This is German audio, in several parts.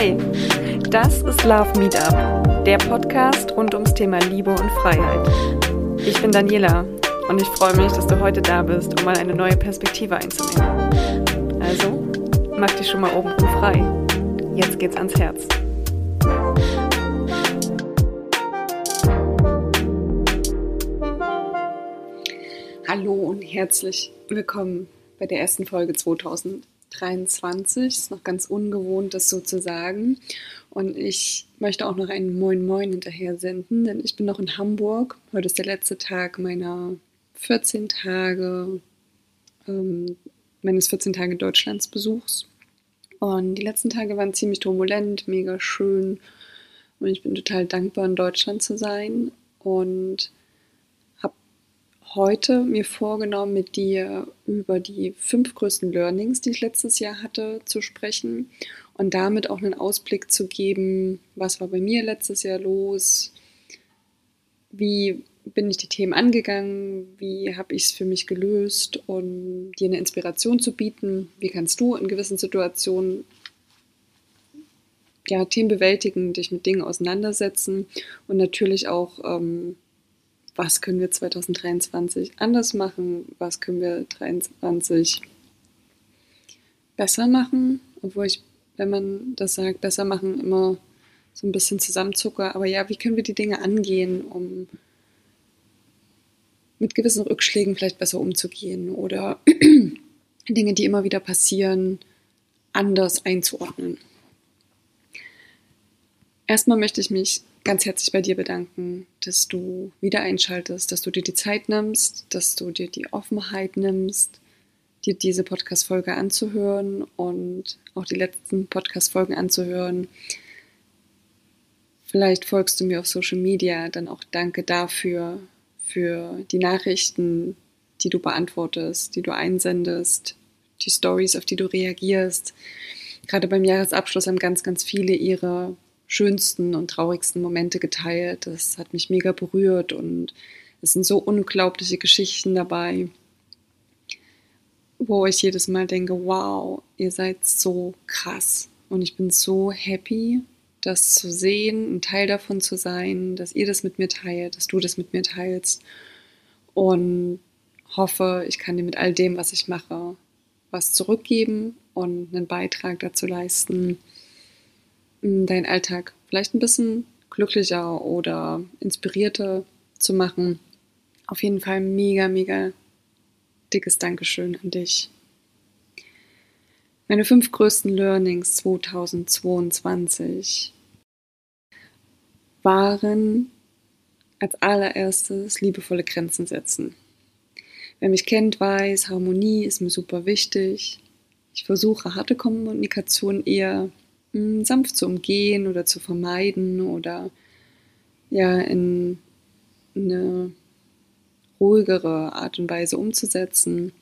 Hey, das ist Love Meetup, der Podcast rund ums Thema Liebe und Freiheit. Ich bin Daniela und ich freue mich, dass du heute da bist, um mal eine neue Perspektive einzunehmen. Also, mach dich schon mal oben frei. Jetzt geht's ans Herz. Hallo und herzlich willkommen bei der ersten Folge 2023. Ist noch ganz ungewohnt, das so zu sagen. Und ich möchte auch noch einen Moin Moin hinterher senden, denn ich bin noch in Hamburg. Heute ist der letzte Tag meiner 14 Tage, ähm, meines 14 Tage Deutschlandsbesuchs. Und die letzten Tage waren ziemlich turbulent, mega schön. Und ich bin total dankbar, in Deutschland zu sein. Und heute mir vorgenommen, mit dir über die fünf größten Learnings, die ich letztes Jahr hatte, zu sprechen und damit auch einen Ausblick zu geben, was war bei mir letztes Jahr los, wie bin ich die Themen angegangen, wie habe ich es für mich gelöst und dir eine Inspiration zu bieten, wie kannst du in gewissen Situationen ja, Themen bewältigen, dich mit Dingen auseinandersetzen und natürlich auch ähm, was können wir 2023 anders machen, was können wir 2023 besser machen, obwohl ich, wenn man das sagt, besser machen, immer so ein bisschen zusammenzucke. Aber ja, wie können wir die Dinge angehen, um mit gewissen Rückschlägen vielleicht besser umzugehen oder Dinge, die immer wieder passieren, anders einzuordnen. Erstmal möchte ich mich ganz herzlich bei dir bedanken, dass du wieder einschaltest, dass du dir die Zeit nimmst, dass du dir die Offenheit nimmst, dir diese Podcast-Folge anzuhören und auch die letzten Podcast-Folgen anzuhören. Vielleicht folgst du mir auf Social Media, dann auch danke dafür, für die Nachrichten, die du beantwortest, die du einsendest, die Stories, auf die du reagierst. Gerade beim Jahresabschluss haben ganz, ganz viele ihre schönsten und traurigsten Momente geteilt. Das hat mich mega berührt und es sind so unglaubliche Geschichten dabei, wo ich jedes Mal denke, wow, ihr seid so krass. Und ich bin so happy, das zu sehen, ein Teil davon zu sein, dass ihr das mit mir teilt, dass du das mit mir teilst. Und hoffe, ich kann dir mit all dem, was ich mache, was zurückgeben und einen Beitrag dazu leisten, deinen Alltag vielleicht ein bisschen glücklicher oder inspirierter zu machen. Auf jeden Fall mega, mega dickes Dankeschön an dich. Meine fünf größten Learnings 2022 waren als allererstes liebevolle Grenzen setzen. Wer mich kennt, weiß, Harmonie ist mir super wichtig. Ich versuche harte Kommunikation eher hm, sanft zu umgehen oder zu vermeiden oder ja in eine ruhigere Art und Weise umzusetzen,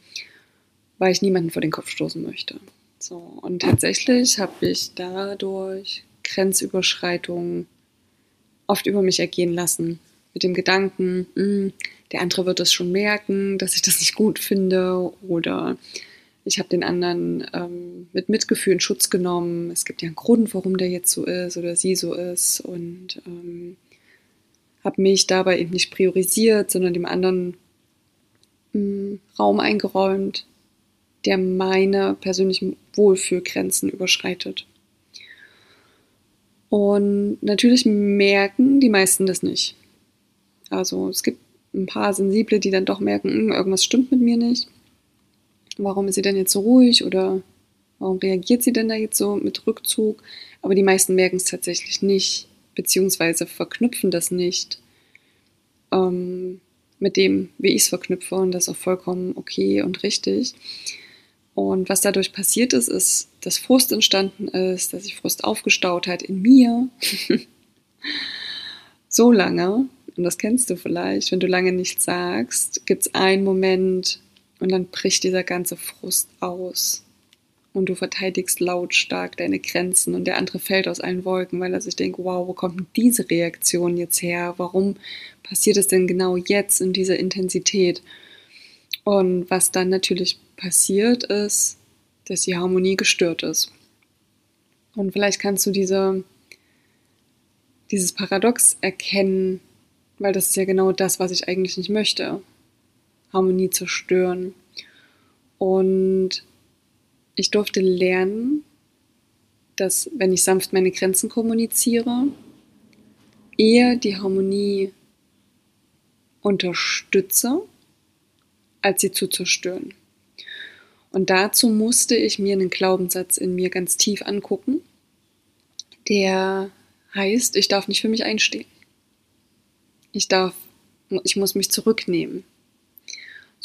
weil ich niemanden vor den Kopf stoßen möchte. So, und tatsächlich habe ich dadurch Grenzüberschreitungen oft über mich ergehen lassen. Mit dem Gedanken, mh, hm, der andere wird es schon merken, dass ich das nicht gut finde oder ich habe den anderen ähm, mit Mitgefühl in Schutz genommen. Es gibt ja einen Grund, warum der jetzt so ist oder sie so ist. Und ähm, habe mich dabei eben nicht priorisiert, sondern dem anderen mh, hm, Raum eingeräumt, der meine persönlichen Wohlfühlgrenzen überschreitet. Und natürlich merken die meisten das nicht. Also es gibt ein paar Sensible, die dann doch merken, hm, irgendwas stimmt mit mir nicht warum ist sie denn jetzt so ruhig oder warum reagiert sie denn da jetzt so mit Rückzug? Aber die meisten merken es tatsächlich nicht, beziehungsweise verknüpfen das nicht ähm, mit dem, wie ich es verknüpfe und das ist auch vollkommen okay und richtig. Und was dadurch passiert ist, ist, dass Frust entstanden ist, dass sich Frust aufgestaut hat in mir. so lange, und das kennst du vielleicht, wenn du lange nichts sagst, gibt es einen Moment, und dann bricht dieser ganze Frust aus. Und du verteidigst lautstark deine Grenzen und der andere fällt aus allen Wolken, weil er sich denkt, wow, wo kommt diese Reaktion jetzt her? Warum passiert es denn genau jetzt in dieser Intensität? Und was dann natürlich passiert ist, dass die Harmonie gestört ist. Und vielleicht kannst du diese, dieses Paradox erkennen, weil das ist ja genau das, was ich eigentlich nicht möchte. Harmonie zerstören. Und ich durfte lernen, dass wenn ich sanft meine Grenzen kommuniziere, eher die Harmonie unterstütze, als sie zu zerstören. Und dazu musste ich mir einen Glaubenssatz in mir ganz tief angucken, der heißt, ich darf nicht für mich einstehen. Ich darf, ich muss mich zurücknehmen.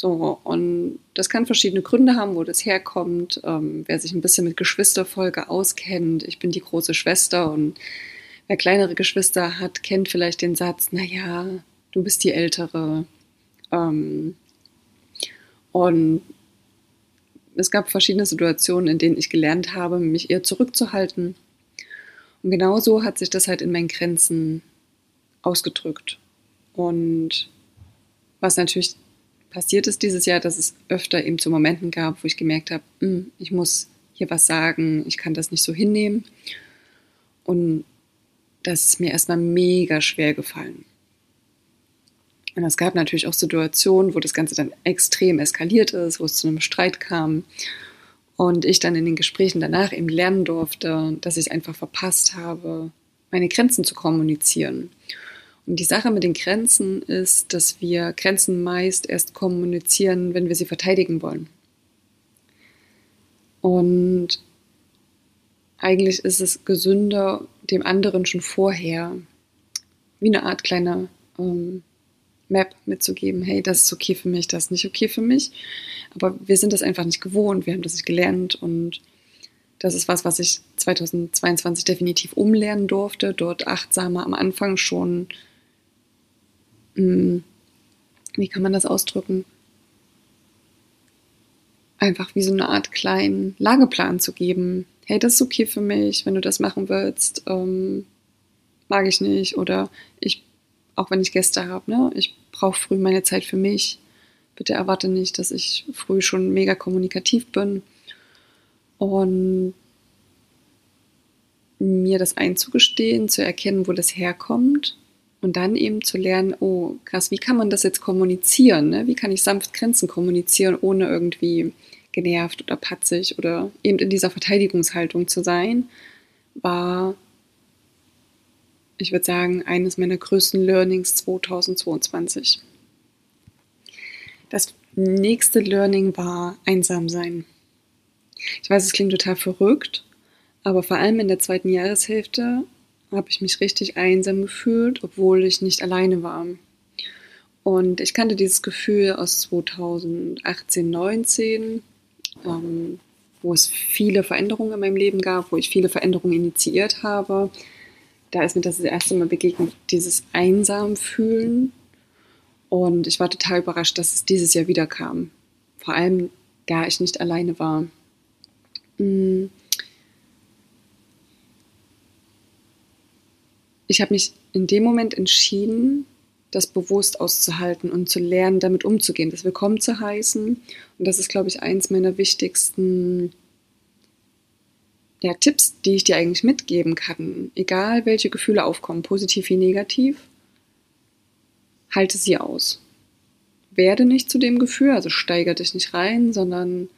So, und das kann verschiedene Gründe haben, wo das herkommt. Ähm, wer sich ein bisschen mit Geschwisterfolge auskennt, ich bin die große Schwester und wer kleinere Geschwister hat, kennt vielleicht den Satz, naja, du bist die Ältere. Ähm, und es gab verschiedene Situationen, in denen ich gelernt habe, mich eher zurückzuhalten. Und genauso hat sich das halt in meinen Grenzen ausgedrückt. Und was natürlich passiert ist dieses Jahr, dass es öfter eben zu Momenten gab, wo ich gemerkt habe, hm, ich muss hier was sagen, ich kann das nicht so hinnehmen. Und das ist mir erstmal mega schwer gefallen. Und es gab natürlich auch Situationen, wo das Ganze dann extrem eskaliert ist, wo es zu einem Streit kam. Und ich dann in den Gesprächen danach eben lernen durfte, dass ich einfach verpasst habe, meine Grenzen zu kommunizieren. Und die Sache mit den Grenzen ist, dass wir Grenzen meist erst kommunizieren, wenn wir sie verteidigen wollen. Und eigentlich ist es gesünder, dem anderen schon vorher wie eine Art kleine ähm, Map mitzugeben, hey, das ist okay für mich, das ist nicht okay für mich. Aber wir sind das einfach nicht gewohnt, wir haben das nicht gelernt und das ist was, was ich 2022 definitiv umlernen durfte, dort achtsamer am Anfang schon, wie kann man das ausdrücken? Einfach wie so eine Art kleinen Lageplan zu geben. Hey, das ist okay für mich, wenn du das machen willst, ähm, mag ich nicht oder ich auch wenn ich Gäste habe, ne? ich brauche früh meine Zeit für mich. Bitte erwarte nicht, dass ich früh schon mega kommunikativ bin. Und mir das einzugestehen, zu erkennen, wo das herkommt und dann eben zu lernen, oh krass, wie kann man das jetzt kommunizieren? Ne? Wie kann ich sanft Grenzen kommunizieren, ohne irgendwie genervt oder patzig oder eben in dieser Verteidigungshaltung zu sein, war ich würde sagen, eines meiner größten Learnings 2022. Das nächste Learning war einsam sein. Ich weiß, es klingt total verrückt, aber vor allem in der zweiten Jahreshälfte habe ich mich richtig einsam gefühlt, obwohl ich nicht alleine war. Und ich kannte dieses Gefühl aus 2018, 19, ähm, wo es viele Veränderungen in meinem Leben gab, wo ich viele Veränderungen initiiert habe, da ist mir das, das erste Mal begegnet, dieses einsam fühlen. Und ich war total überrascht, dass es dieses Jahr wieder kam. Vor allem, da ich nicht alleine war. Mm. Ich habe mich in dem Moment entschieden, das bewusst auszuhalten und zu lernen, damit umzugehen, das willkommen zu heißen. Und das ist, glaube ich, eins meiner wichtigsten ja, Tipps, die ich dir eigentlich mitgeben kann, egal welche Gefühle aufkommen, positiv wie negativ, halte sie aus. Werde nicht zu dem Gefühl, also steigere dich nicht rein, sondern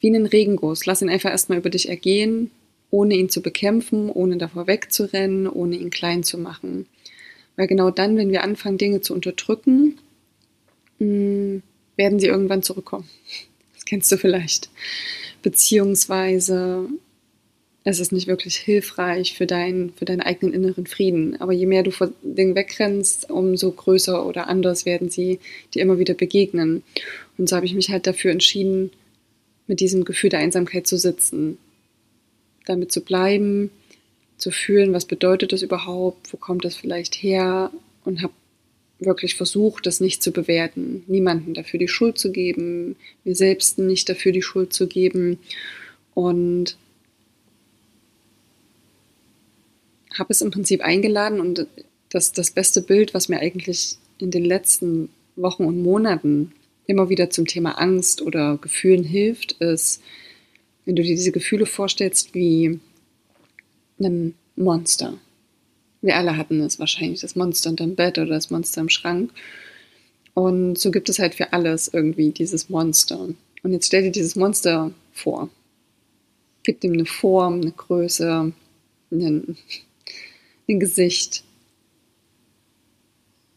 wie einen Regenguss. Lass ihn einfach erstmal über dich ergehen, ohne ihn zu bekämpfen, ohne davor wegzurennen, ohne ihn klein zu machen. Weil genau dann, wenn wir anfangen, Dinge zu unterdrücken, mm, werden sie irgendwann zurückkommen. Das kennst du vielleicht beziehungsweise es ist nicht wirklich hilfreich für, dein, für deinen eigenen inneren Frieden. Aber je mehr du vor Dingen wegrennst, umso größer oder anders werden sie dir immer wieder begegnen. Und so habe ich mich halt dafür entschieden, mit diesem Gefühl der Einsamkeit zu sitzen, damit zu bleiben, zu fühlen, was bedeutet das überhaupt, wo kommt das vielleicht her und habe wirklich versucht, das nicht zu bewerten, niemanden dafür die Schuld zu geben, mir selbst nicht dafür die Schuld zu geben und habe es im Prinzip eingeladen und das, das beste Bild, was mir eigentlich in den letzten Wochen und Monaten immer wieder zum Thema Angst oder Gefühlen hilft, ist, Wenn du dir diese Gefühle vorstellst wie ein Monster. Wir alle hatten es wahrscheinlich, das Monster unterm Bett oder das Monster im Schrank. Und so gibt es halt für alles irgendwie dieses Monster. Und jetzt stell dir dieses Monster vor. Gib ihm eine Form, eine Größe, ein, ein Gesicht.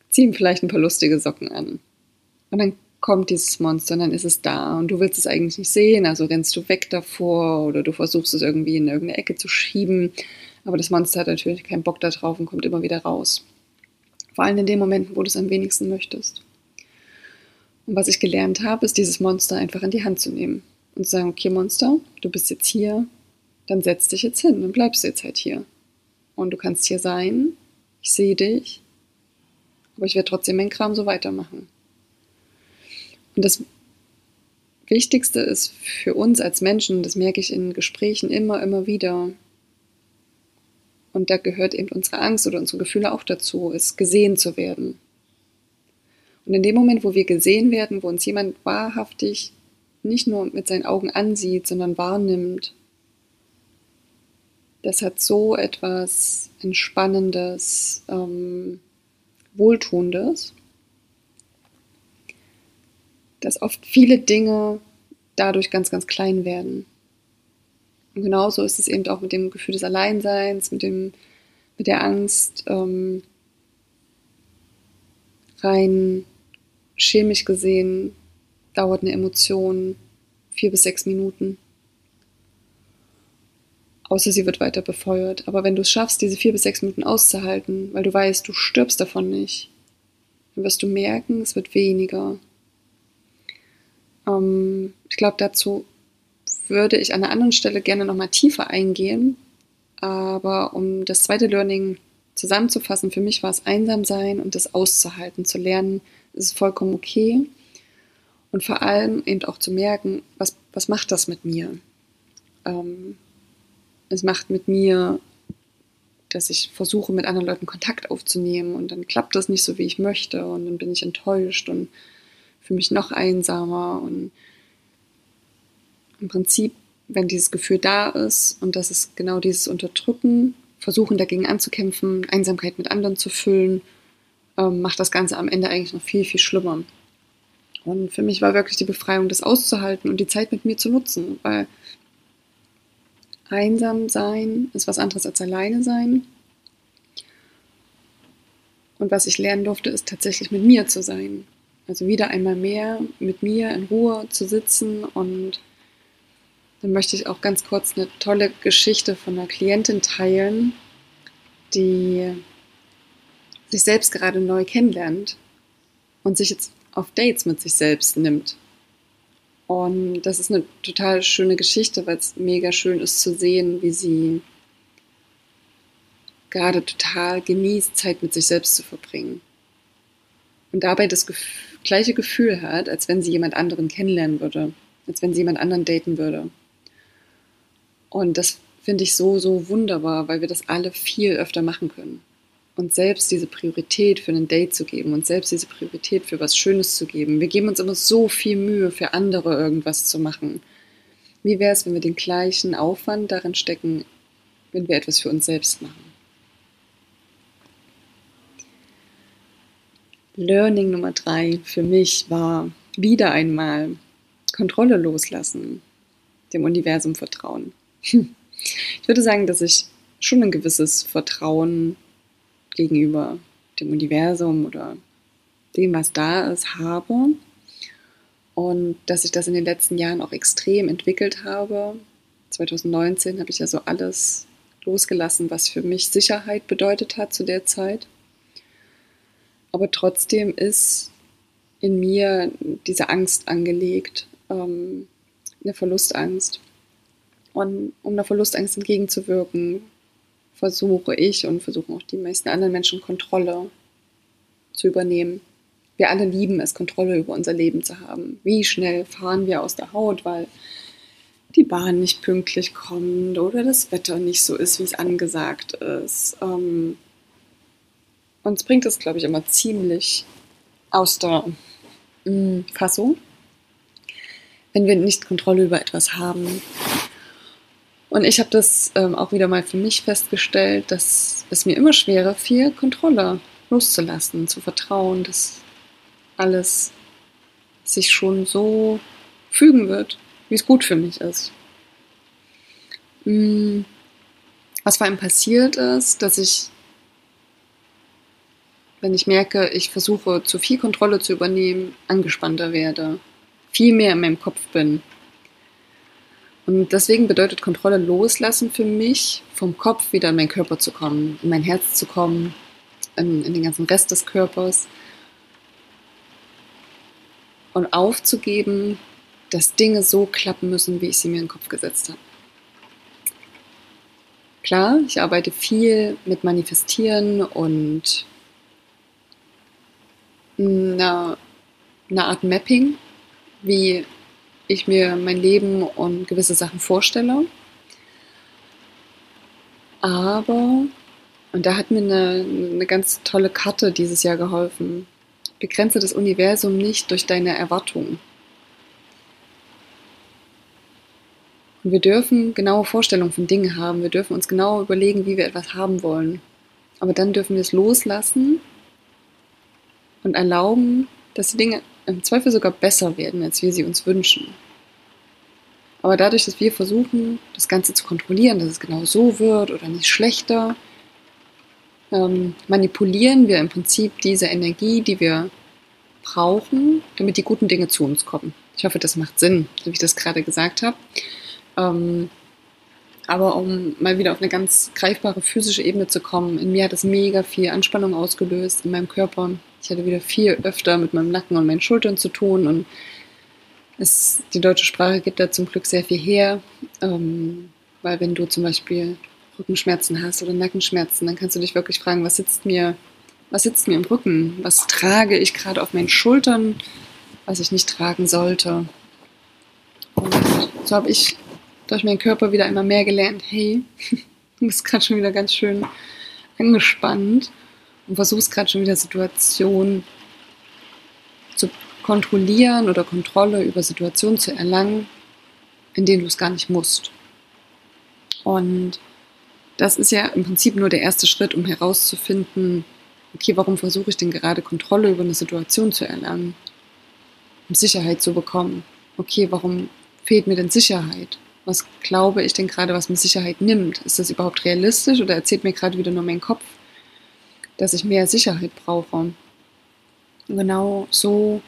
Zieh ihm vielleicht ein paar lustige Socken an. Und dann kommt dieses Monster dann ist es da und du willst es eigentlich nicht sehen, also rennst du weg davor oder du versuchst es irgendwie in irgendeine Ecke zu schieben, aber das Monster hat natürlich keinen Bock da drauf und kommt immer wieder raus. Vor allem in den Momenten, wo du es am wenigsten möchtest. Und was ich gelernt habe, ist dieses Monster einfach in die Hand zu nehmen und zu sagen, okay Monster, du bist jetzt hier, dann setz dich jetzt hin, dann bleibst du jetzt halt hier. Und du kannst hier sein, ich sehe dich, aber ich werde trotzdem meinen Kram so weitermachen. Und das Wichtigste ist für uns als Menschen, das merke ich in Gesprächen immer, immer wieder, und da gehört eben unsere Angst oder unsere Gefühle auch dazu, ist gesehen zu werden. Und in dem Moment, wo wir gesehen werden, wo uns jemand wahrhaftig nicht nur mit seinen Augen ansieht, sondern wahrnimmt, das hat so etwas Entspannendes, ähm, Wohltuendes dass oft viele Dinge dadurch ganz, ganz klein werden. Und genauso ist es eben auch mit dem Gefühl des Alleinseins, mit, dem, mit der Angst, ähm, rein chemisch gesehen dauert eine Emotion vier bis sechs Minuten. Außer sie wird weiter befeuert. Aber wenn du es schaffst, diese vier bis sechs Minuten auszuhalten, weil du weißt, du stirbst davon nicht, dann wirst du merken, es wird weniger. Ähm, ich glaube, dazu würde ich an einer anderen Stelle gerne nochmal tiefer eingehen. Aber um das zweite Learning zusammenzufassen, für mich war es einsam sein und das auszuhalten, zu lernen, ist vollkommen okay. Und vor allem eben auch zu merken, was, was macht das mit mir? Ähm, es macht mit mir, dass ich versuche, mit anderen Leuten Kontakt aufzunehmen und dann klappt das nicht so, wie ich möchte und dann bin ich enttäuscht und fühle mich noch einsamer und im Prinzip, wenn dieses Gefühl da ist und das ist genau dieses Unterdrücken, versuchen dagegen anzukämpfen, Einsamkeit mit anderen zu füllen, ähm, macht das Ganze am Ende eigentlich noch viel, viel schlimmer. Und für mich war wirklich die Befreiung, das auszuhalten und die Zeit mit mir zu nutzen, weil einsam sein ist was anderes als alleine sein. Und was ich lernen durfte, ist tatsächlich mit mir zu sein. Also wieder einmal mehr mit mir in Ruhe zu sitzen und dann möchte ich auch ganz kurz eine tolle Geschichte von einer Klientin teilen, die sich selbst gerade neu kennenlernt und sich jetzt auf Dates mit sich selbst nimmt. Und das ist eine total schöne Geschichte, weil es mega schön ist zu sehen, wie sie gerade total genießt, Zeit mit sich selbst zu verbringen. Und dabei das Gefühl, gleiche Gefühl hat, als wenn sie jemand anderen kennenlernen würde, als wenn sie jemand anderen daten würde. Und das finde ich so, so wunderbar, weil wir das alle viel öfter machen können. Und selbst diese Priorität für ein Date zu geben und selbst diese Priorität für was Schönes zu geben. Wir geben uns immer so viel Mühe, für andere irgendwas zu machen. Wie wäre es, wenn wir den gleichen Aufwand darin stecken, wenn wir etwas für uns selbst machen? Learning Nummer drei für mich war wieder einmal Kontrolle loslassen, dem Universum vertrauen. Ich würde sagen, dass ich schon ein gewisses Vertrauen gegenüber dem Universum oder dem, was da ist, habe. Und dass ich das in den letzten Jahren auch extrem entwickelt habe. 2019 habe ich ja so alles losgelassen, was für mich Sicherheit bedeutet hat zu der Zeit. Aber trotzdem ist in mir diese Angst angelegt, ähm, eine Verlustangst. Und um einer Verlustangst entgegenzuwirken, versuche ich und versuchen auch die meisten anderen Menschen Kontrolle zu übernehmen. Wir alle lieben es, Kontrolle über unser Leben zu haben. Wie schnell fahren wir aus der Haut, weil die Bahn nicht pünktlich kommt oder das Wetter nicht so ist, wie es angesagt ist. Ähm, uns bringt es, glaube ich, immer ziemlich aus der mm, Fassung, wenn wir nicht Kontrolle über etwas haben. Und ich habe das ähm, auch wieder mal für mich festgestellt, dass es mir immer schwerer fiel, Kontrolle loszulassen, zu vertrauen, dass alles sich schon so fügen wird, wie es gut für mich ist. Hm, was vor allem passiert ist, dass ich, wenn ich merke, ich versuche zu viel Kontrolle zu übernehmen, angespannter werde, viel mehr in meinem Kopf bin. Und deswegen bedeutet Kontrolle loslassen für mich, vom Kopf wieder in meinen Körper zu kommen, in mein Herz zu kommen, in, in den ganzen Rest des Körpers und aufzugeben, dass Dinge so klappen müssen, wie ich sie mir in den Kopf gesetzt habe. Klar, ich arbeite viel mit Manifestieren und einer, einer Art Mapping, wie ich mir mein Leben und gewisse Sachen vorstelle. Aber, und da hat mir eine, eine ganz tolle Karte dieses Jahr geholfen, begrenze das Universum nicht durch deine Erwartungen. Und wir dürfen genaue Vorstellungen von Dingen haben. Wir dürfen uns genau überlegen, wie wir etwas haben wollen. Aber dann dürfen wir es loslassen und erlauben, dass die Dinge im Zweifel sogar besser werden, als wir sie uns wünschen. Aber dadurch, dass wir versuchen, das Ganze zu kontrollieren, dass es genau so wird oder nicht schlechter, ähm, manipulieren wir im Prinzip diese Energie, die wir brauchen, damit die guten Dinge zu uns kommen. Ich hoffe, das macht Sinn, wie ich das gerade gesagt habe. Ähm, aber um mal wieder auf eine ganz greifbare physische Ebene zu kommen, in mir hat es mega viel Anspannung ausgelöst in meinem Körper. Ich hatte wieder viel öfter mit meinem Nacken und meinen Schultern zu tun und es, die deutsche Sprache gibt da zum Glück sehr viel her, ähm, weil wenn du zum Beispiel Rückenschmerzen hast oder Nackenschmerzen, dann kannst du dich wirklich fragen, was sitzt mir, was sitzt mir im Rücken, was trage ich gerade auf meinen Schultern, was ich nicht tragen sollte. Und so habe ich durch meinen Körper wieder einmal mehr gelernt, hey, du bist gerade schon wieder ganz schön angespannt und versuchst gerade schon wieder Situationen zu kontrollieren oder Kontrolle über Situationen zu erlangen, in denen du es gar nicht musst. Und das ist ja im Prinzip nur der erste Schritt, um herauszufinden, okay, warum versuche ich denn gerade Kontrolle über eine Situation zu erlangen, um Sicherheit zu bekommen? Okay, warum fehlt mir denn Sicherheit? Was glaube ich denn gerade, was mir Sicherheit nimmt? Ist das überhaupt realistisch oder erzählt mir gerade wieder nur mein Kopf, dass ich mehr Sicherheit brauche? Und genau so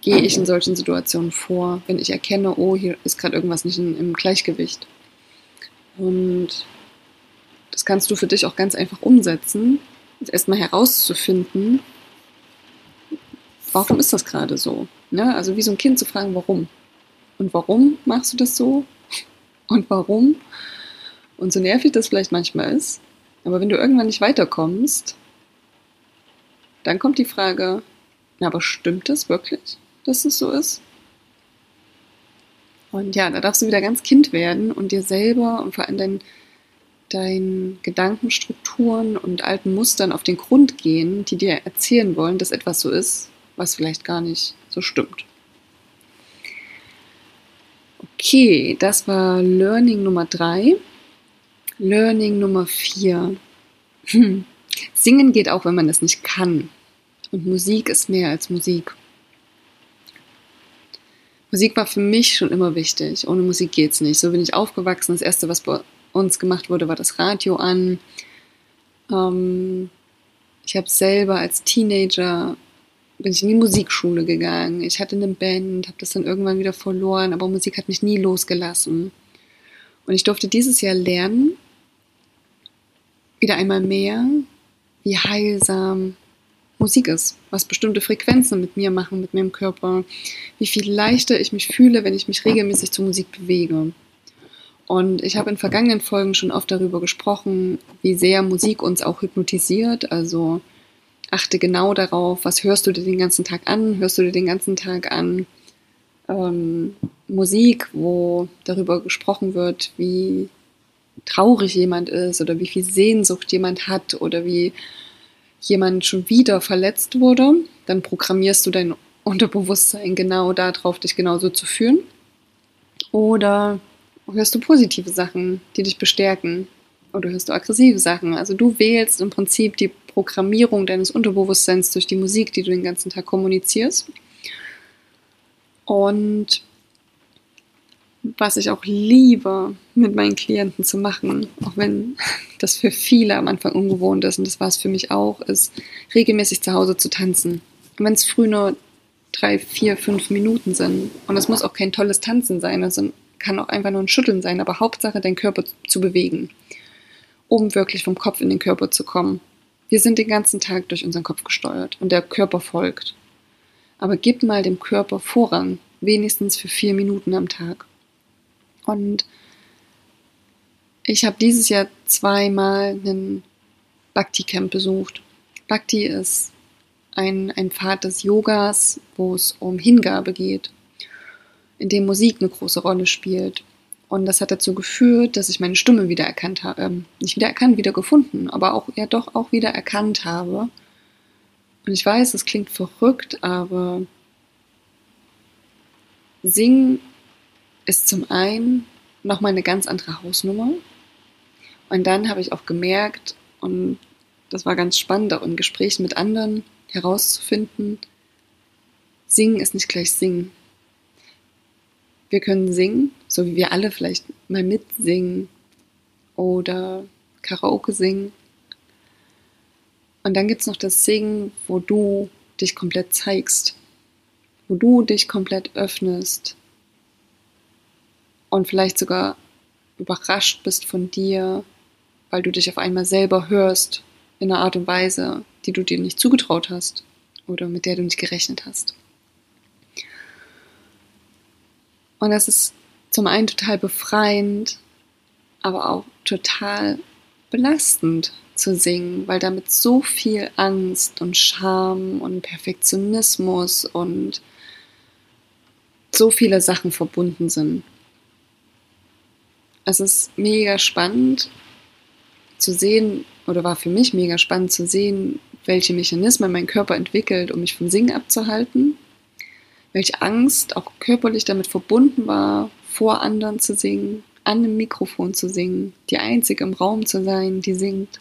gehe ich in solchen Situationen vor, wenn ich erkenne, oh, hier ist gerade irgendwas nicht in, im Gleichgewicht. Und das kannst du für dich auch ganz einfach umsetzen, erstmal herauszufinden, warum ist das gerade so? Ne? Also wie so ein Kind zu fragen, warum? Und warum machst du das so? Und warum? Und so nervig das vielleicht manchmal ist, aber wenn du irgendwann nicht weiterkommst, dann kommt die Frage, na, aber stimmt das wirklich, dass es so ist? Und ja, da darfst du wieder ganz Kind werden und dir selber und vor allem deinen deinen Gedankenstrukturen und alten Mustern auf den Grund gehen, die dir erzählen wollen, dass etwas so ist, was vielleicht gar nicht so stimmt. Okay, das war Learning Nummer drei. Learning Nummer vier. Hm. Singen geht auch, wenn man es nicht kann. Und Musik ist mehr als Musik. Musik war für mich schon immer wichtig. Ohne Musik geht's nicht. So bin ich aufgewachsen. Das erste, was bei uns gemacht wurde, war das Radio an. Ähm, ich habe selber als Teenager bin ich in die Musikschule gegangen. Ich hatte eine Band, habe das dann irgendwann wieder verloren, aber Musik hat mich nie losgelassen. Und ich durfte dieses Jahr lernen, wieder einmal mehr, wie heilsam Musik ist, was bestimmte Frequenzen mit mir machen, mit meinem Körper, wie viel leichter ich mich fühle, wenn ich mich regelmäßig zur Musik bewege. Und ich habe in vergangenen Folgen schon oft darüber gesprochen, wie sehr Musik uns auch hypnotisiert. Also achte genau darauf, was hörst du dir den ganzen Tag an? Hörst du dir den ganzen Tag an ähm, Musik, wo darüber gesprochen wird, wie traurig jemand ist oder wie viel Sehnsucht jemand hat oder wie jemand schon wieder verletzt wurde, dann programmierst du dein Unterbewusstsein genau darauf, dich genauso zu fühlen. Oder hörst du positive Sachen, die dich bestärken? Oder hörst du aggressive Sachen? Also du wählst im Prinzip die Programmierung deines Unterbewusstseins durch die Musik, die du den ganzen Tag kommunizierst. Und was ich auch liebe, mit meinen Klienten zu machen, auch wenn das für viele am Anfang ungewohnt ist, und das war es für mich auch, ist regelmäßig zu Hause zu tanzen. wenn es früh nur drei, vier, fünf Minuten sind, und es muss auch kein tolles Tanzen sein, also kann auch einfach nur ein Schütteln sein, aber Hauptsache, deinen Körper zu bewegen, um wirklich vom Kopf in den Körper zu kommen. Wir sind den ganzen Tag durch unseren Kopf gesteuert und der Körper folgt. Aber gib mal dem Körper Vorrang, wenigstens für vier Minuten am Tag. Und ich habe dieses Jahr zweimal einen Bhakti-Camp besucht. Bhakti ist ein, ein Pfad des Yogas, wo es um Hingabe geht, in dem Musik eine große Rolle spielt. Und das hat dazu geführt, dass ich meine Stimme wieder erkannt habe, ähm, nicht wieder erkannt, wieder gefunden, aber auch ja doch auch wieder erkannt habe. Und ich weiß, es klingt verrückt, aber Singen ist zum einen nochmal eine ganz andere Hausnummer. Und dann habe ich auch gemerkt, und das war ganz spannend, auch in Gesprächen mit anderen herauszufinden, Singen ist nicht gleich Singen. Wir können singen, so wie wir alle vielleicht mal mitsingen oder Karaoke singen. Und dann gibt es noch das Singen, wo du dich komplett zeigst, wo du dich komplett öffnest und vielleicht sogar überrascht bist von dir, weil du dich auf einmal selber hörst in einer Art und Weise, die du dir nicht zugetraut hast oder mit der du nicht gerechnet hast. Und das ist zum einen total befreiend, aber auch total belastend zu singen, weil damit so viel Angst und Scham und Perfektionismus und so viele Sachen verbunden sind es ist mega spannend zu sehen, oder war für mich mega spannend zu sehen, welche Mechanismen mein Körper entwickelt, um mich vom Singen abzuhalten, welche Angst auch körperlich damit verbunden war, vor anderen zu singen, an einem Mikrofon zu singen, die einzige im Raum zu sein, die singt,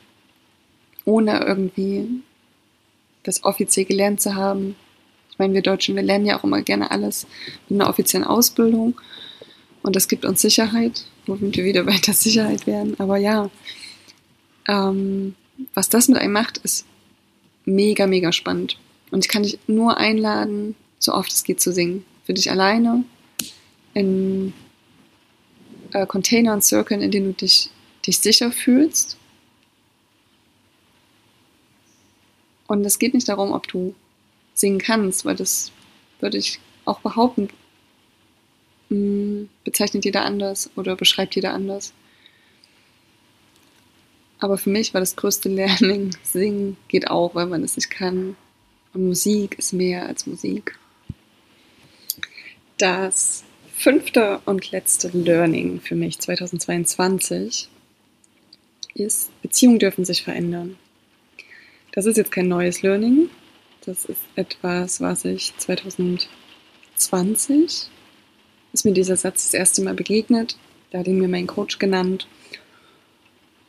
ohne irgendwie das offiziell gelernt zu haben. Ich meine, wir Deutschen, wir lernen ja auch immer gerne alles mit einer offiziellen Ausbildung. Und das gibt uns Sicherheit, womit wir wieder weiter Sicherheit werden. Aber ja, ähm, was das mit einem macht, ist mega, mega spannend. Und ich kann dich nur einladen, so oft es geht zu singen. Für dich alleine, in äh, Containern, Circlen, in denen du dich, dich sicher fühlst. Und es geht nicht darum, ob du singen kannst, weil das würde ich auch behaupten, hm, bezeichnet jeder anders oder beschreibt jeder anders. Aber für mich war das größte Learning, singen geht auch, weil man es nicht kann. Und Musik ist mehr als Musik. Das fünfte und letzte Learning für mich 2022 ist, Beziehungen dürfen sich verändern. Das ist jetzt kein neues Learning. Das ist etwas, was ich 2020 ist mir dieser Satz das erste Mal begegnet. Da hat ihn mir mein Coach genannt.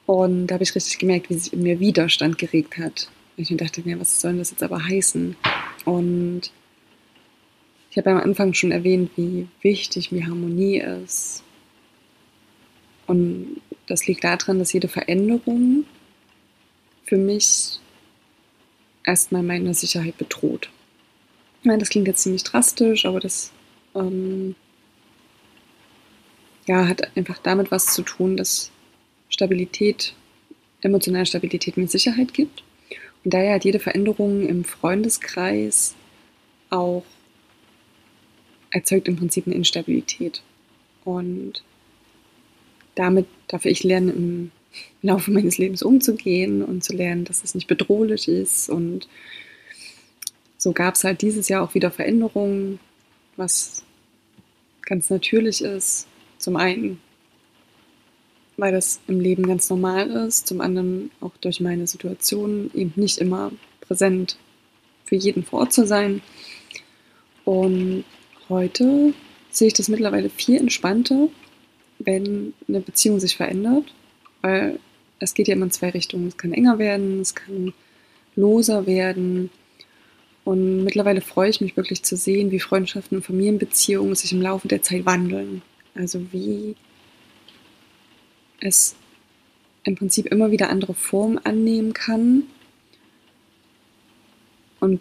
Und da habe ich richtig gemerkt, wie sich in mir Widerstand geregt hat. Und ich mir dachte mir, was soll das jetzt aber heißen? Und ich habe am Anfang schon erwähnt, wie wichtig mir Harmonie ist. Und das liegt daran, dass jede Veränderung für mich erstmal meine Sicherheit bedroht. das klingt jetzt ziemlich drastisch, aber das ähm, ja, hat einfach damit was zu tun, dass Stabilität, emotionale Stabilität mir Sicherheit gibt. Und daher hat jede Veränderung im Freundeskreis auch erzeugt im Prinzip eine Instabilität. Und damit darf ich lernen, im Laufe meines Lebens umzugehen und zu lernen, dass es nicht bedrohlich ist. Und so gab es halt dieses Jahr auch wieder Veränderungen, was ganz natürlich ist. Zum einen, weil das im Leben ganz normal ist, zum anderen auch durch meine Situation eben nicht immer präsent für jeden vor Ort zu sein. Und heute sehe ich das mittlerweile viel entspannter, wenn eine Beziehung sich verändert, weil es geht ja immer in zwei Richtungen. Es kann enger werden, es kann loser werden. Und mittlerweile freue ich mich wirklich zu sehen, wie Freundschaften und Familienbeziehungen sich im Laufe der Zeit wandeln. Also wie es im Prinzip immer wieder andere Formen annehmen kann. Und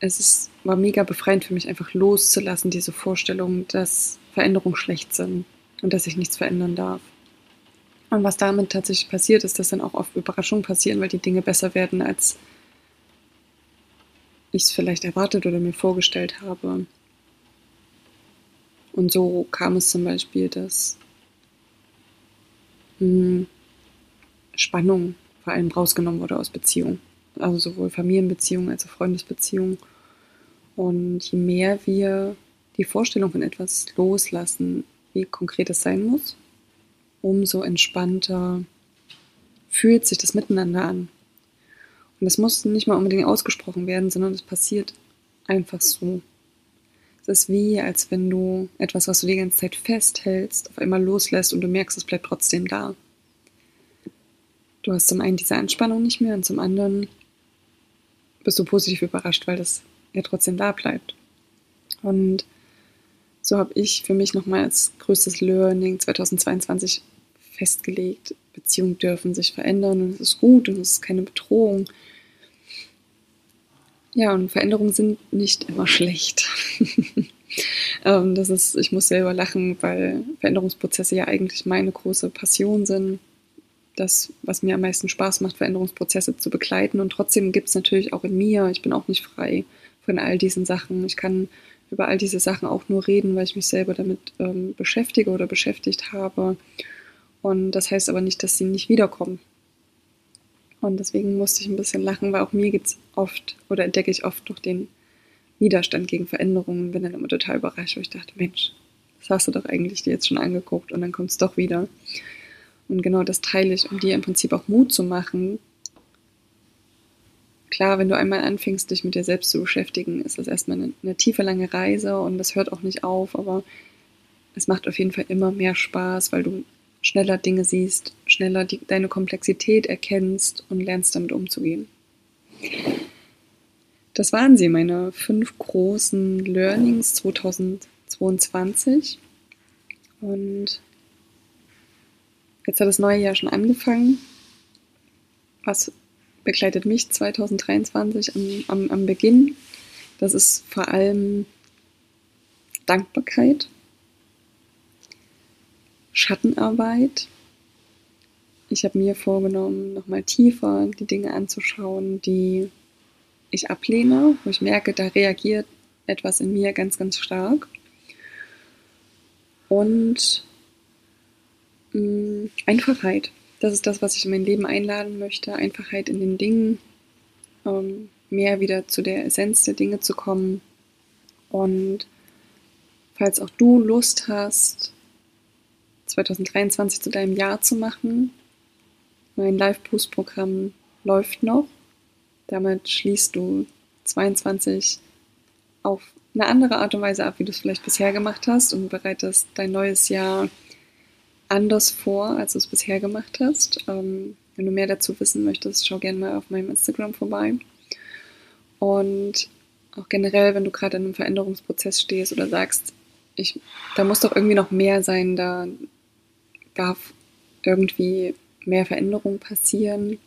es ist, war mega befreiend für mich, einfach loszulassen, diese Vorstellung, dass Veränderungen schlecht sind und dass ich nichts verändern darf. Und was damit tatsächlich passiert, ist, dass dann auch oft Überraschungen passieren, weil die Dinge besser werden, als ich es vielleicht erwartet oder mir vorgestellt habe. Und so kam es zum Beispiel, dass hm, Spannung vor allem rausgenommen wurde aus Beziehungen. Also sowohl Familienbeziehungen als auch Freundesbeziehungen. Und je mehr wir die Vorstellung von etwas loslassen, wie konkret es sein muss, umso entspannter fühlt sich das Miteinander an. Und das muss nicht mal unbedingt ausgesprochen werden, sondern es passiert einfach so. Es ist wie, als wenn du etwas, was du die ganze Zeit festhältst, auf einmal loslässt und du merkst, es bleibt trotzdem da. Du hast zum einen diese Anspannung nicht mehr und zum anderen bist du positiv überrascht, weil das ja trotzdem da bleibt. Und so habe ich für mich nochmal als größtes Learning 2022 festgelegt. Beziehungen dürfen sich verändern und es ist gut und es ist keine Bedrohung. Ja, und Veränderungen sind nicht immer schlecht. Ähm, das ist, ich muss selber lachen, weil Veränderungsprozesse ja eigentlich meine große Passion sind. Das, was mir am meisten Spaß macht, Veränderungsprozesse zu begleiten. Und trotzdem gibt es natürlich auch in mir, ich bin auch nicht frei von all diesen Sachen. Ich kann über all diese Sachen auch nur reden, weil ich mich selber damit ähm, beschäftige oder beschäftigt habe. Und das heißt aber nicht, dass sie nicht wiederkommen. Und deswegen musste ich ein bisschen lachen, weil auch mir gibt es oft oder entdecke ich oft noch den Widerstand gegen Veränderungen. Bin dann immer total überrascht, weil ich dachte, Mensch, das hast du doch eigentlich dir jetzt schon angeguckt und dann kommt es doch wieder. Und genau das teile ich, um dir im Prinzip auch Mut zu machen, klar, wenn du einmal anfängst, dich mit dir selbst zu beschäftigen, ist das erstmal eine, eine tiefe, lange Reise und das hört auch nicht auf, aber es macht auf jeden Fall immer mehr Spaß, weil du schneller Dinge siehst, schneller die, deine Komplexität erkennst und lernst damit umzugehen. Das waren sie, meine fünf großen Learnings 2022. Und jetzt hat das neue Jahr schon angefangen. Was begleitet mich 2023 am, am, am Beginn. Das ist vor allem Dankbarkeit, Schattenarbeit. Ich habe mir vorgenommen, nochmal tiefer die Dinge anzuschauen, die ich ablehne, wo ich merke, da reagiert etwas in mir ganz, ganz stark. Und mh, mm, Einfachheit. Das ist das, was ich in mein Leben einladen möchte. Einfachheit in den Dingen, ähm, mehr wieder zu der Essenz der Dinge zu kommen. Und falls auch du Lust hast, 2023 zu deinem Jahr zu machen, mein Live-Boost-Programm läuft noch. Damit schließt du 22 auf eine andere Art und Weise ab, wie du es vielleicht bisher gemacht hast und bereitest dein neues Jahr anders vor, als du es bisher gemacht hast. Ähm, wenn du mehr dazu wissen möchtest, schau gerne mal auf meinem Instagram vorbei. Und auch generell, wenn du gerade in einem Veränderungsprozess stehst oder sagst, ich, da muss doch irgendwie noch mehr sein, da darf irgendwie mehr Veränderung passieren,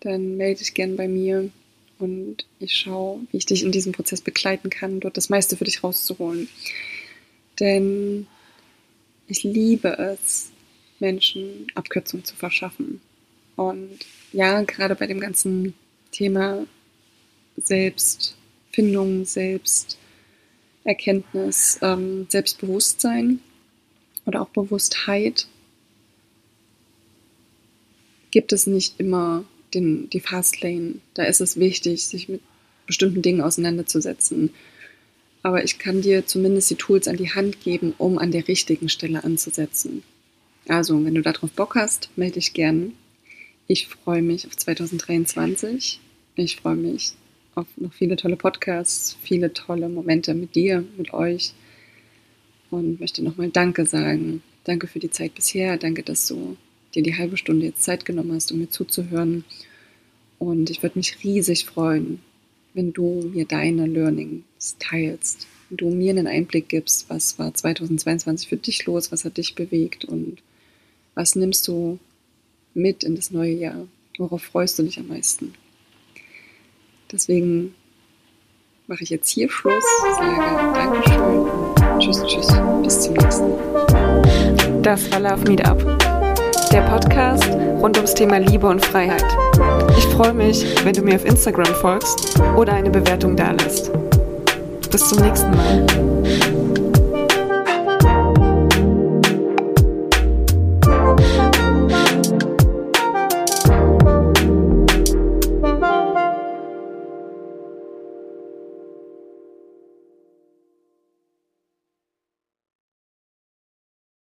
dann melde dich gerne bei mir und ich schaue, wie ich dich in diesem Prozess begleiten kann, dort das meiste für dich rauszuholen. Denn ich liebe es, Menschen Abkürzung zu verschaffen. Und ja, gerade bei dem ganzen Thema Selbstfindung, Selbsterkenntnis, ähm, Selbstbewusstsein oder auch Bewusstheit gibt es nicht immer den, die Fastlane. Da ist es wichtig, sich mit bestimmten Dingen auseinanderzusetzen. Aber ich kann dir zumindest die Tools an die Hand geben, um an der richtigen Stelle anzusetzen. Also, wenn du darauf Bock hast, melde dich gern. Ich freue mich auf 2023. Ich freue mich auf noch viele tolle Podcasts, viele tolle Momente mit dir, mit euch. und möchte nochmal Danke sagen. Danke für die Zeit bisher. Danke, dass du dir die halbe Stunde jetzt Zeit genommen hast, um mir zuzuhören. Und ich würde mich riesig freuen, wenn du mir deine Learnings teilst, wenn du mir einen Einblick gibst, was war 2022 für dich los, was hat dich bewegt und was nimmst du mit in das neue Jahr, worauf freust du dich am meisten. Deswegen mache ich jetzt hier Schluss, sage Dankeschön tschüss, tschüss, bis zum nächsten Mal. Das war Love Meetup, der Podcast rund ums Thema Liebe und Freiheit. Ich freue mich, wenn du mir auf Instagram folgst oder eine Bewertung dalässt. Bis zum nächsten Mal.